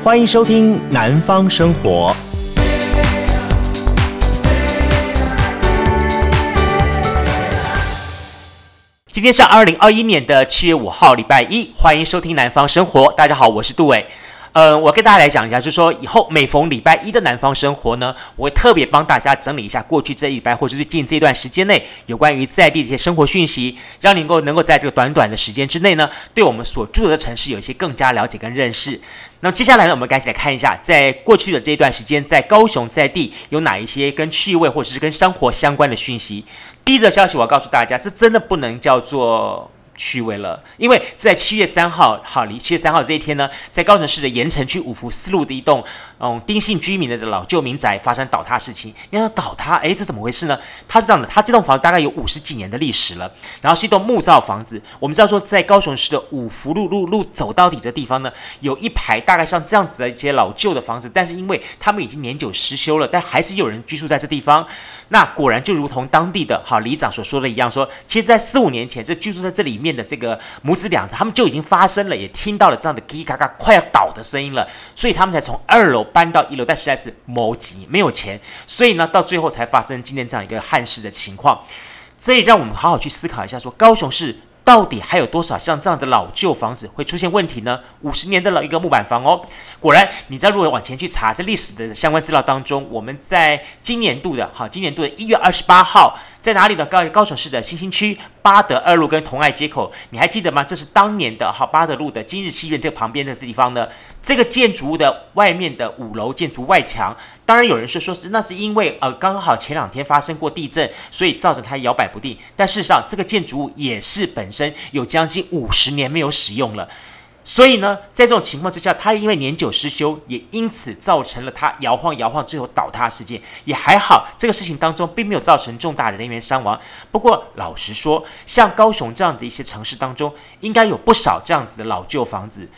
欢迎收听《南方生活》。今天是二零二一年的七月五号，礼拜一。欢迎收听《南方生活》。大家好，我是杜伟。呃，我跟大家来讲一下，就是说以后每逢礼拜一的南方生活呢，我会特别帮大家整理一下过去这一礼拜或者最近这段时间内有关于在地的一些生活讯息，让你能够能够在这个短短的时间之内呢，对我们所住的城市有一些更加了解跟认识。那么接下来呢，我们赶紧来看一下，在过去的这一段时间，在高雄在地有哪一些跟趣味或者是跟生活相关的讯息。第一则消息，我要告诉大家，这真的不能叫做。趣味了，因为在七月三号，好，离七月三号这一天呢，在高雄市的盐埕区五福四路的一栋嗯丁姓居民的老旧民宅发生倒塌事情。你要倒塌，诶，这怎么回事呢？它是这样的，它这栋房子大概有五十几年的历史了，然后是一栋木造房子。我们知道说，在高雄市的五福路路路走到底这地方呢，有一排大概像这样子的一些老旧的房子，但是因为他们已经年久失修了，但还是有人居住在这地方。那果然就如同当地的哈里长所说的一样说，其实，在四五年前，这居住在这里面的这个母子俩，他们就已经发生了，也听到了这样的叽叽嘎嘎快要倒的声音了，所以他们才从二楼搬到一楼，但实在是没急，没有钱，所以呢，到最后才发生今天这样一个憾事的情况。这也让我们好好去思考一下，说高雄市。到底还有多少像这样的老旧房子会出现问题呢？五十年的老一个木板房哦，果然，你在如果往前去查这历史的相关资料当中，我们在今年度的哈，今年度的一月二十八号，在哪里呢？高高雄市的新兴区八德二路跟同爱街口，你还记得吗？这是当年的哈八德路的今日戏院这旁边的这地方呢，这个建筑物的外面的五楼建筑外墙。当然有人说说是那是因为呃刚好前两天发生过地震，所以造成它摇摆不定。但事实上这个建筑物也是本身有将近五十年没有使用了，所以呢，在这种情况之下，它因为年久失修，也因此造成了它摇晃摇晃，最后倒塌事件。也还好，这个事情当中并没有造成重大的人员伤亡。不过老实说，像高雄这样的一些城市当中，应该有不少这样子的老旧房子，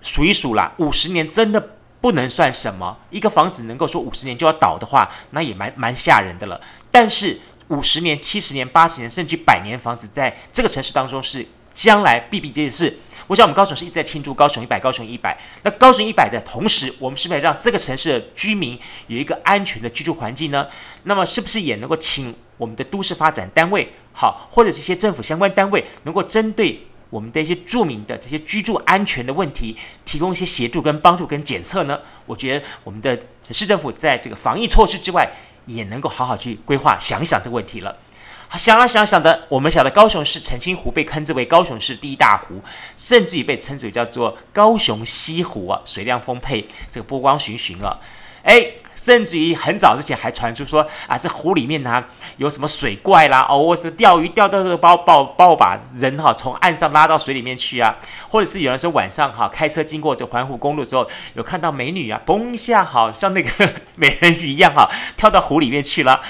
数一数啦，五十年真的。不能算什么，一个房子能够说五十年就要倒的话，那也蛮蛮吓人的了。但是五十年、七十年、八十年，甚至百年房子，在这个城市当中是将来必必这件事。我想我们高雄是一直在庆祝高雄一百、高雄一百。那高雄一百的同时，我们是不是让这个城市的居民有一个安全的居住环境呢？那么是不是也能够请我们的都市发展单位，好，或者这些政府相关单位，能够针对？我们的一些著名的这些居住安全的问题，提供一些协助跟帮助跟检测呢，我觉得我们的市政府在这个防疫措施之外，也能够好好去规划想一想这个问题了。想啊想想的，我们晓得高雄市澄清湖被称之为高雄市第一大湖，甚至于被称之为叫做高雄西湖啊，水量丰沛，这个波光粼粼啊，哎。甚至于很早之前还传出说啊，这湖里面呢、有什么水怪啦，哦，或者钓鱼钓到这个包包包把人哈、从岸上拉到水里面去啊，或者是有人说晚上哈、开车经过这环湖公路之后，有看到美女啊，嘣一下好像那个 美人鱼一样哈、跳到湖里面去了。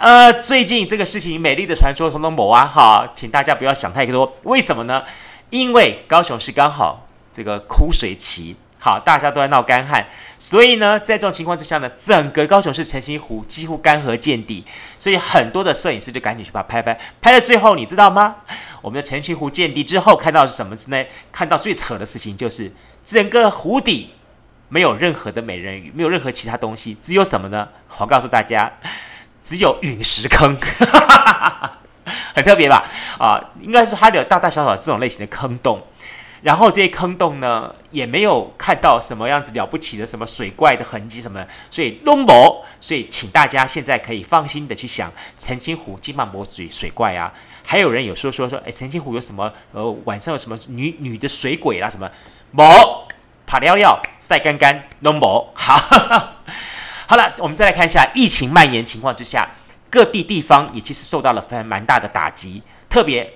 呃，最近这个事情美丽的传说统统某啊哈，请大家不要想太多，为什么呢？因为高雄市刚好这个枯水期。好，大家都在闹干旱，所以呢，在这种情况之下呢，整个高雄市澄清湖几乎干涸见底，所以很多的摄影师就赶紧去把它拍拍，拍到最后，你知道吗？我们的澄清湖见底之后，看到是什么呢？看到最扯的事情就是整个湖底没有任何的美人鱼，没有任何其他东西，只有什么呢？我告诉大家，只有陨石坑，很特别吧？啊，应该是它有大大小小这种类型的坑洞。然后这些坑洞呢，也没有看到什么样子了不起的什么水怪的痕迹什么，所以龙博，所以请大家现在可以放心的去想，澄清湖金马博水水怪啊，还有人有说说说，哎，澄清湖有什么？呃，晚上有什么女女的水鬼啦、啊？什么？某爬尿尿晒干干龙博，好，好了，我们再来看一下疫情蔓延情况之下，各地地方也其实受到了非常蛮大的打击，特别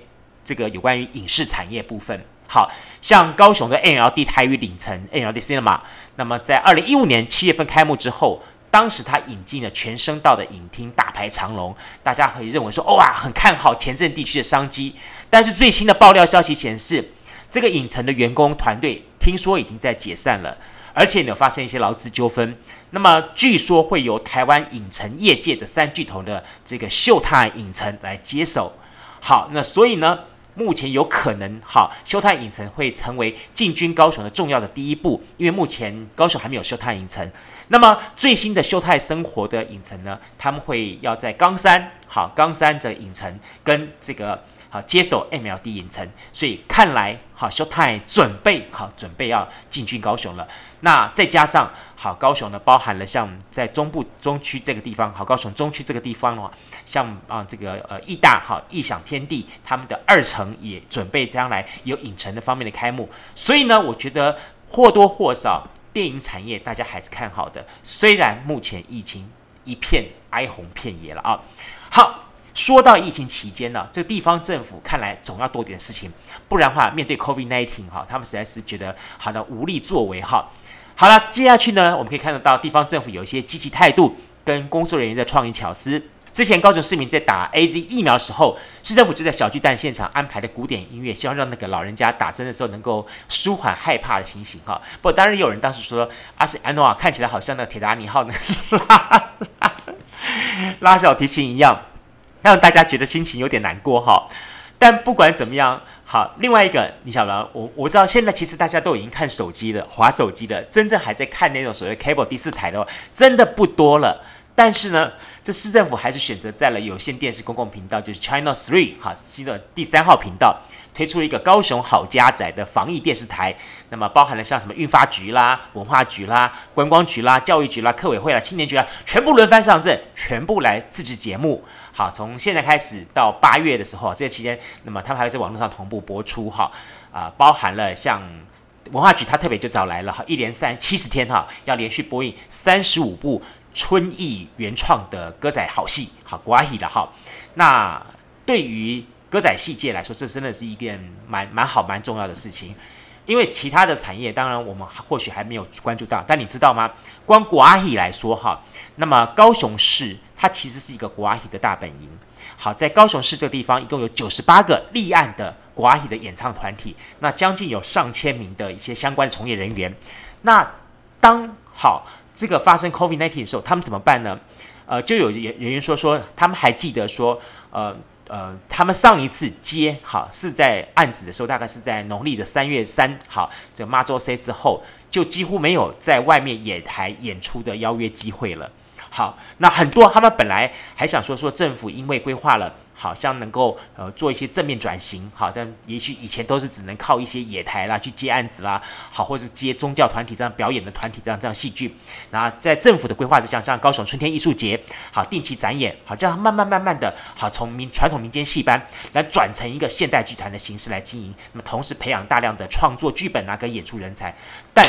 这个有关于影视产业部分。好像高雄的 NLD 台语影城 NLD Cinema，那么在二零一五年七月份开幕之后，当时他引进了全声道的影厅，大排长龙，大家可以认为说，哇，很看好前镇地区的商机。但是最新的爆料消息显示，这个影城的员工团队听说已经在解散了，而且有发生一些劳资纠纷。那么据说会由台湾影城业界的三巨头的这个秀泰影城来接手。好，那所以呢？目前有可能哈，秀泰影城会成为进军高雄的重要的第一步，因为目前高雄还没有秀泰影城。那么最新的秀泰生活的影城呢，他们会要在冈山，好，冈山的影城跟这个。好，接手 MLD 影城，所以看来好，Showtime 准备好，准备要进军高雄了。那再加上好，高雄呢，包含了像在中部中区这个地方，好，高雄中区这个地方的话，像啊这个呃义大好，异想天地他们的二层也准备将来有影城的方面的开幕。所以呢，我觉得或多或少电影产业大家还是看好的，虽然目前疫情一片哀鸿遍野了啊。好。说到疫情期间呢，这个地方政府看来总要多点事情，不然的话，面对 COVID-19 哈，他们实在是觉得好的无力作为哈。好了，接下去呢，我们可以看得到地方政府有一些积极态度跟工作人员的创意巧思。之前高雄市民在打 AZ 疫苗的时候，市政府就在小巨蛋现场安排的古典音乐，希望让那个老人家打针的时候能够舒缓害怕的情形哈。不过当然也有人当时说，阿西安诺啊，看起来好像那铁达尼号那个拉拉拉小提琴一样。让大家觉得心情有点难过哈，但不管怎么样，好，另外一个你晓得，我我知道现在其实大家都已经看手机了，划手机了，真正还在看那种所谓 cable 第四台的话，真的不多了。但是呢，这市政府还是选择在了有线电视公共频道，就是 Channel Three 哈，新的第三号频道。推出了一个高雄好家仔的防疫电视台，那么包含了像什么运发局啦、文化局啦、观光局啦、教育局啦、客委会啦、青年局啦，全部轮番上阵，全部来自制节目。好，从现在开始到八月的时候，这个期间，那么他们还会在网络上同步播出哈啊，包含了像文化局，他特别就找来了哈，一连三七十天哈，要连续播映三十五部春艺原创的歌仔好戏，好国语的哈。那对于歌仔戏界来说，这真的是一件蛮蛮好、蛮重要的事情。因为其他的产业，当然我们或许还没有关注到，但你知道吗？光国阿戏来说，哈，那么高雄市它其实是一个国阿戏的大本营。好，在高雄市这个地方，一共有九十八个立案的国阿戏的演唱团体，那将近有上千名的一些相关从业人员。那当好这个发生 COVID-19 的时候，他们怎么办呢？呃，就有人员说说，他们还记得说，呃。呃，他们上一次接好是在案子的时候，大概是在农历的三月三号，这个妈祖 C 之后，就几乎没有在外面野台演出的邀约机会了。好，那很多他们本来还想说说政府因为规划了。好像能够呃做一些正面转型，好，但也许以前都是只能靠一些野台啦去接案子啦，好，或是接宗教团体这样表演的团体这样这样戏剧，然后在政府的规划之下，像高雄春天艺术节，好，定期展演，好，这样慢慢慢慢的，好，从民传统民间戏班来转成一个现代剧团的形式来经营，那么同时培养大量的创作剧本啊跟演出人才，但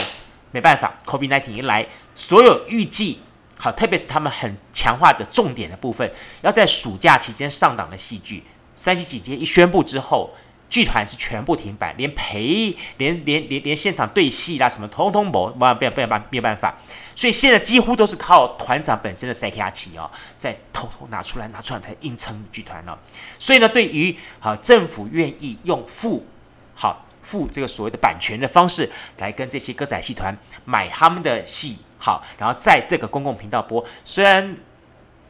没办法，COVID-19 一来，所有预计。好，特别是他们很强化的重点的部分，要在暑假期间上档的戏剧，三级警戒一宣布之后，剧团是全部停摆，连陪、连连连连现场对戏啦什么，通通没，没办没有办没有办法，所以现在几乎都是靠团长本身的塞卡奇哦，在偷偷拿出来拿出来才硬撑剧团了。所以呢，对于好政府愿意用付好付这个所谓的版权的方式来跟这些歌仔戏团买他们的戏。好，然后在这个公共频道播，虽然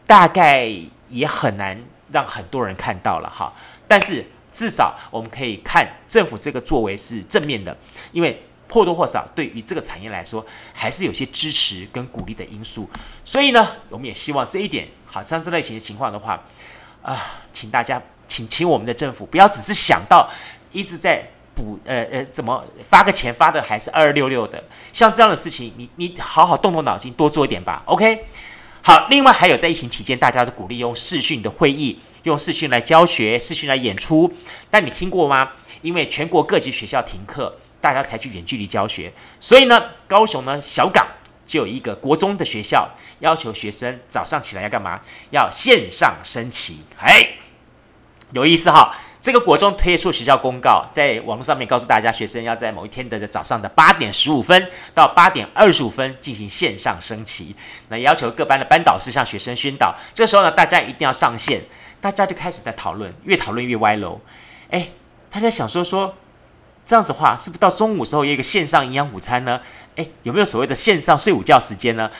大概也很难让很多人看到了哈，但是至少我们可以看政府这个作为是正面的，因为或多或少对于这个产业来说还是有些支持跟鼓励的因素，所以呢，我们也希望这一点，好像这类型的情况的话，啊、请大家请请我们的政府不要只是想到一直在。补呃呃，怎么发个钱发的还是二二六六的？像这样的事情，你你好好动动脑筋，多做一点吧。OK，好。另外还有在疫情期间，大家都鼓励用视讯的会议，用视讯来教学，视讯来演出。但你听过吗？因为全国各级学校停课，大家采取远距离教学，所以呢，高雄呢小港就有一个国中的学校要求学生早上起来要干嘛？要线上升旗。哎，有意思哈。这个国中推出学校公告，在网络上面告诉大家，学生要在某一天的早上的八点十五分到八点二十五分进行线上升旗。那要求各班的班导师向学生宣导。这时候呢，大家一定要上线。大家就开始在讨论，越讨论越歪楼。哎，大家想说说，这样子话，是不是到中午时候也有一个线上营养午餐呢？哎，有没有所谓的线上睡午觉时间呢？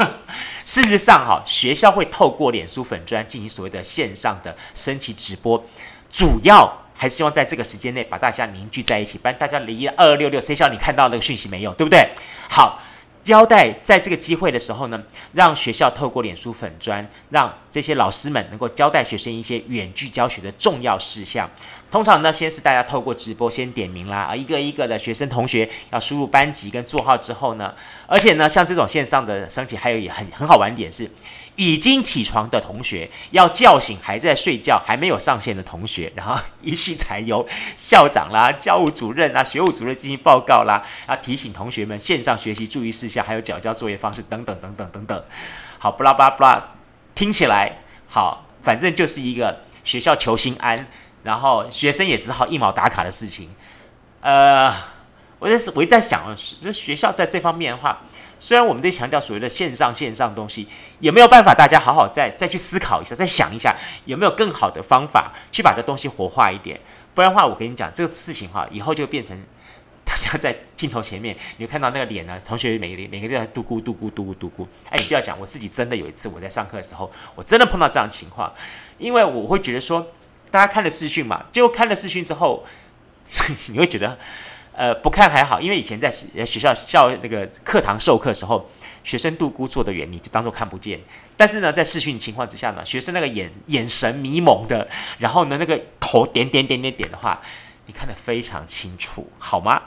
事实上，哈，学校会透过脸书粉专进行所谓的线上的升旗直播。主要还是希望在这个时间内把大家凝聚在一起，不然大家离二二六六，谁晓得你看到那个讯息没有，对不对？好。交代在这个机会的时候呢，让学校透过脸书粉砖，让这些老师们能够交代学生一些远距教学的重要事项。通常呢，先是大家透过直播先点名啦，啊，一个一个的学生同学要输入班级跟座号之后呢，而且呢，像这种线上的升级，还有也很很好玩点是。已经起床的同学要叫醒还在睡觉、还没有上线的同学，然后一序才由校长啦、教务主任啊、学务主任进行报告啦，要提醒同学们线上学习注意事项，还有缴交作业方式等等等等等等。好，布拉布拉布拉，听起来好，反正就是一个学校求心安，然后学生也只好一毛打卡的事情。呃，我在我一在想，这学校在这方面的话。虽然我们在强调所谓的线上线上东西，也没有办法大家好好再再去思考一下，再想一下有没有更好的方法去把这东西活化一点？不然的话，我跟你讲这个事情哈，以后就变成大家在镜头前面，你看到那个脸呢，同学每个每个都在嘟咕嘟咕嘟咕嘟咕。哎，你不要讲，我自己真的有一次我在上课的时候，我真的碰到这样情况，因为我会觉得说，大家看了视讯嘛，就看了视讯之后，你会觉得。呃，不看还好，因为以前在学校校那个课堂授课时候，学生度孤坐得远，你就当做看不见。但是呢，在视讯情况之下呢，学生那个眼眼神迷蒙的，然后呢，那个头点点点点点的话，你看得非常清楚，好吗？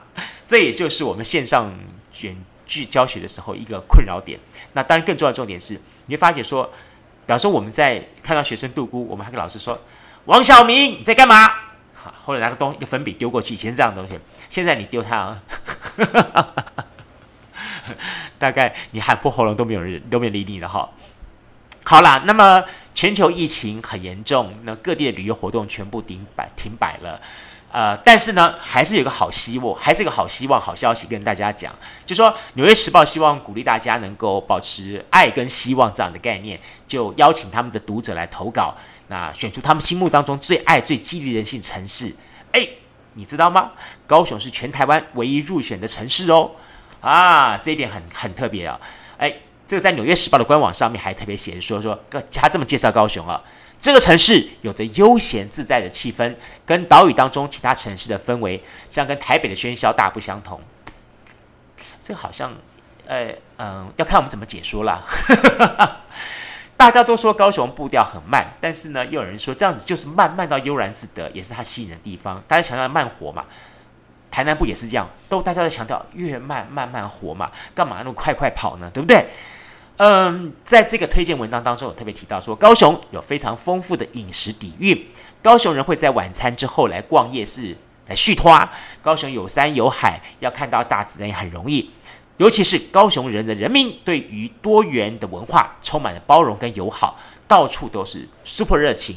这也就是我们线上远距教学的时候一个困扰点。那当然，更重要的重点是，你会发觉说，比方说我们在看到学生度孤，我们还跟老师说：“王小明，你在干嘛？”好，或者拿个东一个粉笔丢过去，以前是这样的东西。现在你丢它啊，大概你喊破喉咙都没有人都没有理你了哈。好啦，那么全球疫情很严重，那各地的旅游活动全部停摆停摆了。呃，但是呢，还是有个好希望，还是有个好希望、好消息跟大家讲，就说《纽约时报》希望鼓励大家能够保持爱跟希望这样的概念，就邀请他们的读者来投稿，那选出他们心目当中最爱、最激励人性城市。哎。你知道吗？高雄是全台湾唯一入选的城市哦，啊，这一点很很特别啊。哎，这个在《纽约时报》的官网上面还特别写说说，他这么介绍高雄啊，这个城市有着悠闲自在的气氛，跟岛屿当中其他城市的氛围，像跟台北的喧嚣大不相同。这好像，呃，嗯，要看我们怎么解说了。大家都说高雄步调很慢，但是呢，又有人说这样子就是慢慢到悠然自得，也是它吸引的地方。大家强调慢活嘛，台南部也是这样，都大家都强调越慢慢慢活嘛，干嘛那么快快跑呢？对不对？嗯，在这个推荐文章当中，有特别提到说，高雄有非常丰富的饮食底蕴，高雄人会在晚餐之后来逛夜市来续花。高雄有山有海，要看到大自然也很容易。尤其是高雄人的人民对于多元的文化充满了包容跟友好，到处都是 super 热情，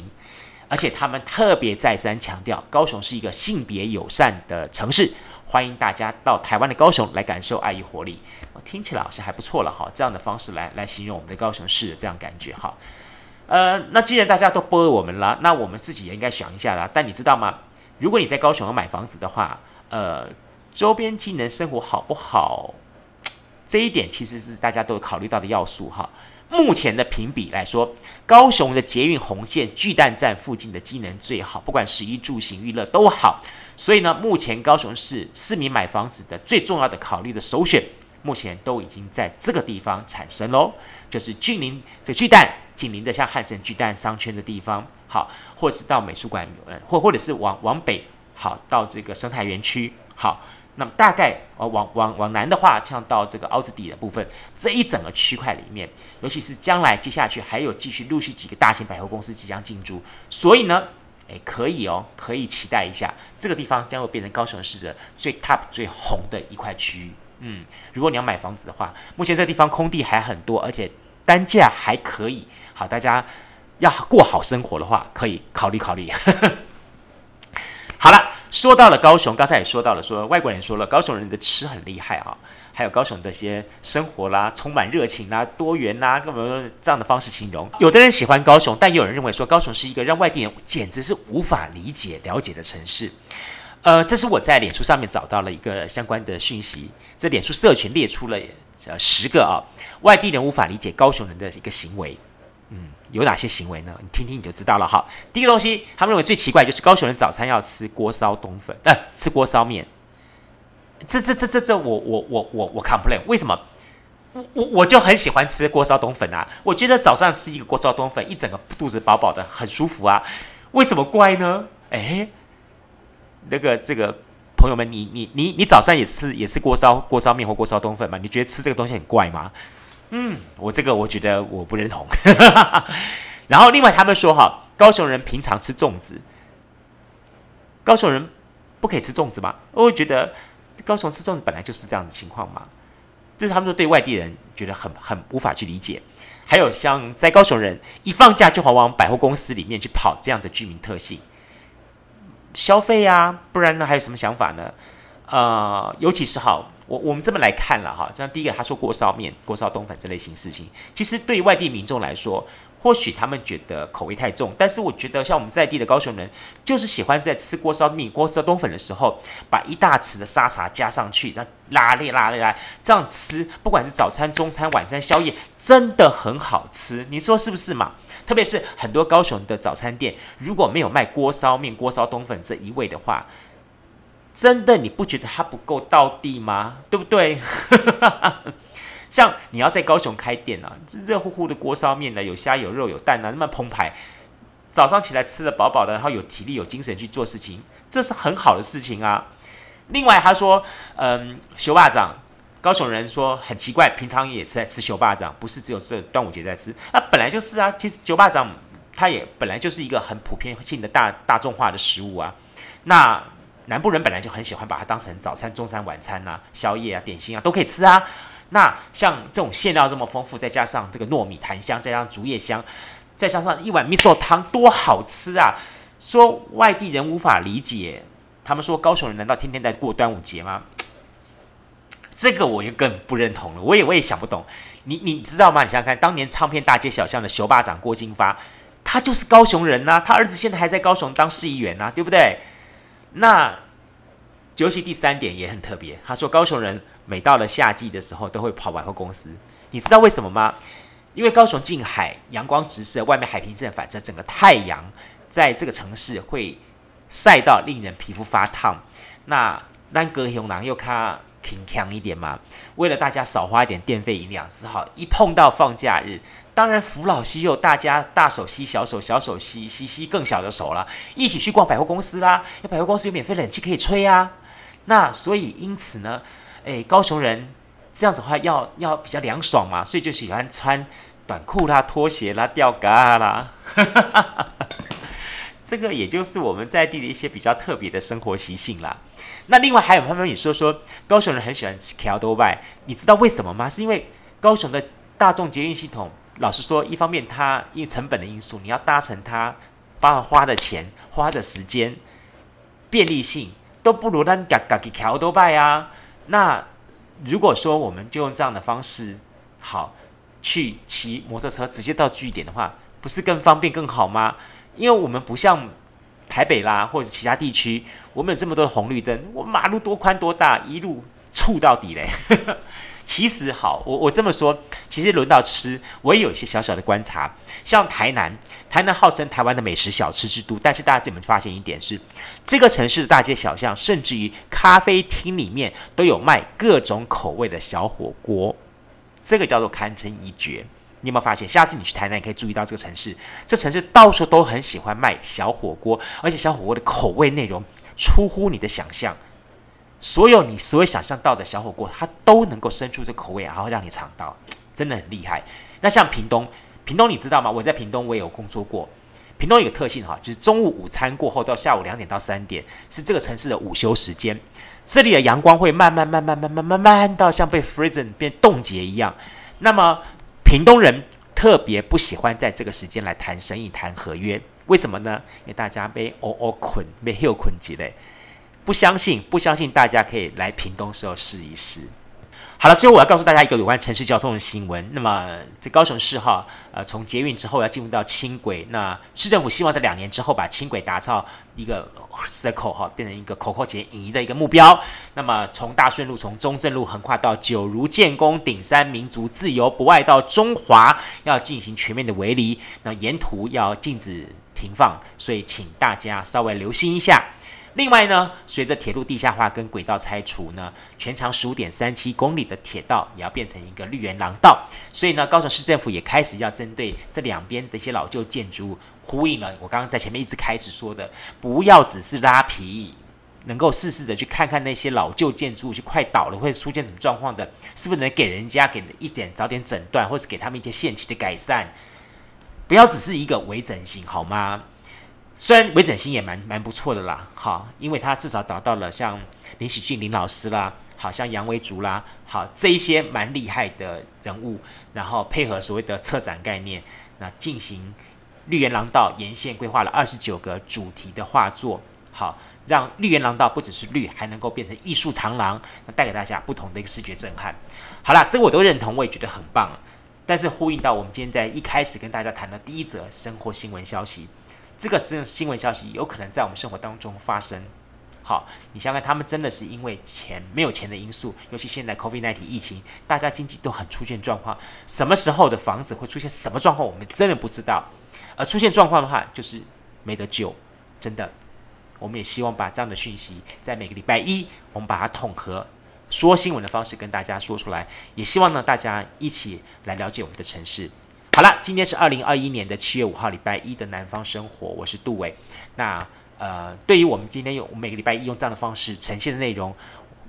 而且他们特别再三强调，高雄是一个性别友善的城市，欢迎大家到台湾的高雄来感受爱与活力。听起来好像还不错了哈，这样的方式来来形容我们的高雄市的这样感觉哈。呃，那既然大家都播我们了，那我们自己也应该想一下啦。但你知道吗？如果你在高雄要买房子的话，呃，周边机能生活好不好？这一点其实是大家都有考虑到的要素哈。目前的评比来说，高雄的捷运红线巨蛋站附近的机能最好，不管食衣住行娱乐都好。所以呢，目前高雄市市民买房子的最重要的考虑的首选，目前都已经在这个地方产生喽，就是近邻这巨蛋，紧邻的像汉神巨蛋商圈的地方，好，或是到美术馆，呃，或或者是往往北，好，到这个生态园区，好。那么大概呃往往往南的话，像到这个凹子底的部分，这一整个区块里面，尤其是将来接下去还有继续陆续几个大型百货公司即将进驻，所以呢，诶可以哦，可以期待一下，这个地方将会变成高雄市的最 top 最红的一块区域。嗯，如果你要买房子的话，目前这地方空地还很多，而且单价还可以。好，大家要过好生活的话，可以考虑考虑。好了。说到了高雄，刚才也说到了，说外国人说了，高雄人的吃很厉害啊，还有高雄的一些生活啦，充满热情啦，多元啦，各种这样的方式形容。有的人喜欢高雄，但也有人认为说高雄是一个让外地人简直是无法理解、了解的城市。呃，这是我在脸书上面找到了一个相关的讯息，这脸书社群列出了呃十个啊外地人无法理解高雄人的一个行为。嗯，有哪些行为呢？你听听你就知道了哈。第一个东西，他们认为最奇怪就是高雄人早餐要吃锅烧冬粉，呃，吃锅烧面。这这这这这，我我我我我 complain，为什么？我我我就很喜欢吃锅烧冬粉啊！我觉得早上吃一个锅烧冬粉，一整个肚子饱饱的，很舒服啊。为什么怪呢？诶，那个这个朋友们，你你你你早上也吃也吃锅烧锅烧面或锅烧冬粉吗？你觉得吃这个东西很怪吗？嗯，我这个我觉得我不认同。然后另外他们说哈，高雄人平常吃粽子，高雄人不可以吃粽子吗？我觉得高雄吃粽子本来就是这样子情况嘛。这是他们说对外地人觉得很很无法去理解。还有像在高雄人一放假就跑往百货公司里面去跑这样的居民特性消费啊，不然呢还有什么想法呢？呃，尤其是好。我我们这么来看了哈，像第一个他说锅烧面、锅烧冬粉这类型事情，其实对于外地民众来说，或许他们觉得口味太重，但是我觉得像我们在地的高雄人，就是喜欢在吃锅烧面、锅烧冬粉的时候，把一大匙的沙茶加上去，然后拉咧拉咧拉，这样吃，不管是早餐、中餐、晚餐、宵夜，真的很好吃，你说是不是嘛？特别是很多高雄的早餐店，如果没有卖锅烧面、锅烧冬粉这一味的话。真的你不觉得它不够道地吗？对不对？像你要在高雄开店啊，热乎乎的锅烧面呢，有虾有肉有蛋啊，那么澎湃，早上起来吃得饱饱的，然后有体力有精神去做事情，这是很好的事情啊。另外他说，嗯，烧肉粽，高雄人说很奇怪，平常也是在吃烧肉粽，不是只有在端午节在吃，那本来就是啊。其实烧肉粽它也本来就是一个很普遍性的大大众化的食物啊。那南部人本来就很喜欢把它当成早餐、中餐、晚餐呐、啊、宵夜啊、点心啊都可以吃啊。那像这种馅料这么丰富，再加上这个糯米檀香，再加上竹叶香，再加上一碗味噌汤，多好吃啊！说外地人无法理解，他们说高雄人难道天天在过端午节吗？这个我就更不认同了。我也我也想不懂。你你知道吗？你想想看，当年唱片大街小巷的熊霸长郭金发，他就是高雄人呐、他儿子现在还在高雄当市议员呐、对不对？那尤其第三点也很特别，他说高雄人每到了夏季的时候都会跑百货公司，你知道为什么吗？因为高雄近海，阳光直射，外面海平线反射，整个太阳在这个城市会晒到令人皮肤发烫。那南哥雄狼又看平强一点嘛，为了大家少花一点电费营养，只好一碰到放假日。当然，扶老携幼，大家大手携小手，小手携携携更小的手了，一起去逛百货公司啦。百货公司有免费冷气可以吹啊。那所以因此呢，诶，高雄人这样子的话要要比较凉爽嘛，所以就喜欢穿短裤啦、拖鞋啦、吊嘎啦。这个也就是我们在地的一些比较特别的生活习性啦。那另外还有朋友也说说，高雄人很喜欢吃桥多拜，你知道为什么吗？是因为高雄的大众捷运系统。老实说，一方面它因为成本的因素，你要搭乘它，包括花的钱、花的时间、便利性都不如咱家家己桥多拜啊。那如果说我们就用这样的方式，好去骑摩托车直接到据点的话，不是更方便更好吗？因为我们不像台北啦或者其他地区，我们有这么多的红绿灯，我马路多宽多大，一路触到底嘞。其实好，我我这么说，其实轮到吃，我也有一些小小的观察。像台南，台南号称台湾的美食小吃之都，但是大家有没有发现一点是，这个城市的大街小巷，甚至于咖啡厅里面都有卖各种口味的小火锅，这个叫做堪称一绝。你有没有发现？下次你去台南，你可以注意到这个城市，这城市到处都很喜欢卖小火锅，而且小火锅的口味内容出乎你的想象。所有你所有想象到的小火锅，它都能够生出这口味，然后让你尝到，真的很厉害。那像屏东，屏东你知道吗？我在屏东我也有工作过。屏东有个特性哈，就是中午午餐过后到下午两点到三点是这个城市的午休时间，这里的阳光会慢慢慢慢慢慢慢慢到像被 frozen 变冻结一样。那么屏东人特别不喜欢在这个时间来谈生意、谈合约，为什么呢？因为大家被哦哦捆，被休困起来。不相信，不相信，大家可以来屏东时候试一试。好了，最后我要告诉大家一个有关城市交通的新闻。那么，这高雄市哈，呃，从捷运之后要进入到轻轨，那市政府希望在两年之后把轻轨打造一个 circle 哈，变成一个口口节引移的一个目标。那么，从大顺路、从中正路横跨到九如、建功、顶山、民族、自由，不外到中华，要进行全面的围篱。那沿途要禁止停放，所以请大家稍微留心一下。另外呢，随着铁路地下化跟轨道拆除呢，全长十五点三七公里的铁道也要变成一个绿园廊道。所以呢，高雄市政府也开始要针对这两边的一些老旧建筑物，呼应了我刚刚在前面一直开始说的，不要只是拉皮，能够试试的去看看那些老旧建筑物就快倒了会出现什么状况的，是不是能给人家给一点早点诊断，或是给他们一些限期的改善，不要只是一个微整形，好吗？虽然微整形也蛮蛮不错的啦，好，因为他至少找到了像林喜俊林老师啦，好像杨维竹啦，好这一些蛮厉害的人物，然后配合所谓的策展概念，那进行绿园廊道沿线规划了二十九个主题的画作，好，让绿园廊道不只是绿，还能够变成艺术长廊，那带给大家不同的一个视觉震撼。好啦，这个我都认同，我也觉得很棒。但是呼应到我们今天在一开始跟大家谈的第一则生活新闻消息。这个是新闻消息，有可能在我们生活当中发生。好，你想想，他们真的是因为钱没有钱的因素，尤其现在 COVID-19 疫情，大家经济都很出现状况。什么时候的房子会出现什么状况，我们真的不知道。而出现状况的话，就是没得救，真的。我们也希望把这样的讯息，在每个礼拜一，我们把它统合，说新闻的方式跟大家说出来。也希望呢，大家一起来了解我们的城市。好了，今天是二零二一年的七月五号，礼拜一的南方生活，我是杜伟。那呃，对于我们今天用每个礼拜一用这样的方式呈现的内容，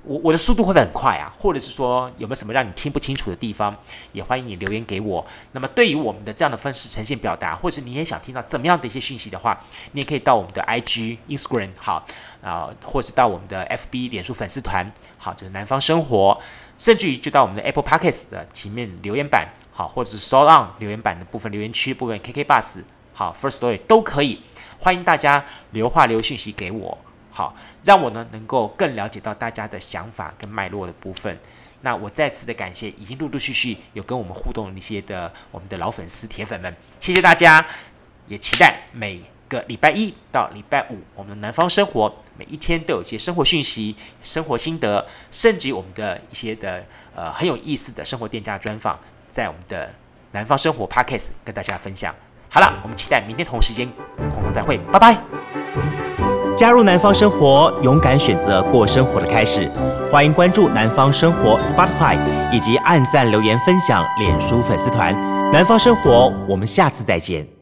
我我的速度会不会很快啊？或者是说有没有什么让你听不清楚的地方？也欢迎你留言给我。那么对于我们的这样的方式呈现表达，或者是你也想听到怎么样的一些讯息的话，你也可以到我们的 IG、Instagram 好啊，或是到我们的 FB 脸书粉丝团好，就是南方生活，甚至于就到我们的 Apple Podcast 的前面留言板。好，或者是 SoundOn 留言板的部分、留言区部分、KK Bus 好，First Story 都可以，欢迎大家留话、留讯息给我，好，让我呢能够更了解到大家的想法跟脉络的部分。那我再次的感谢已经陆陆续续有跟我们互动的一些的我们的老粉丝、铁粉们，谢谢大家，也期待每个礼拜一到礼拜五，我们的南方生活每一天都有一些生活讯息、生活心得，甚至于我们的一些的呃很有意思的生活店家专访。在我们的南方生活 Podcast 跟大家分享。好了，我们期待明天同时间空中再会，拜拜。加入南方生活，勇敢选择过生活的开始。欢迎关注南方生活 Spotify 以及按赞留言分享脸书粉丝团。南方生活，我们下次再见。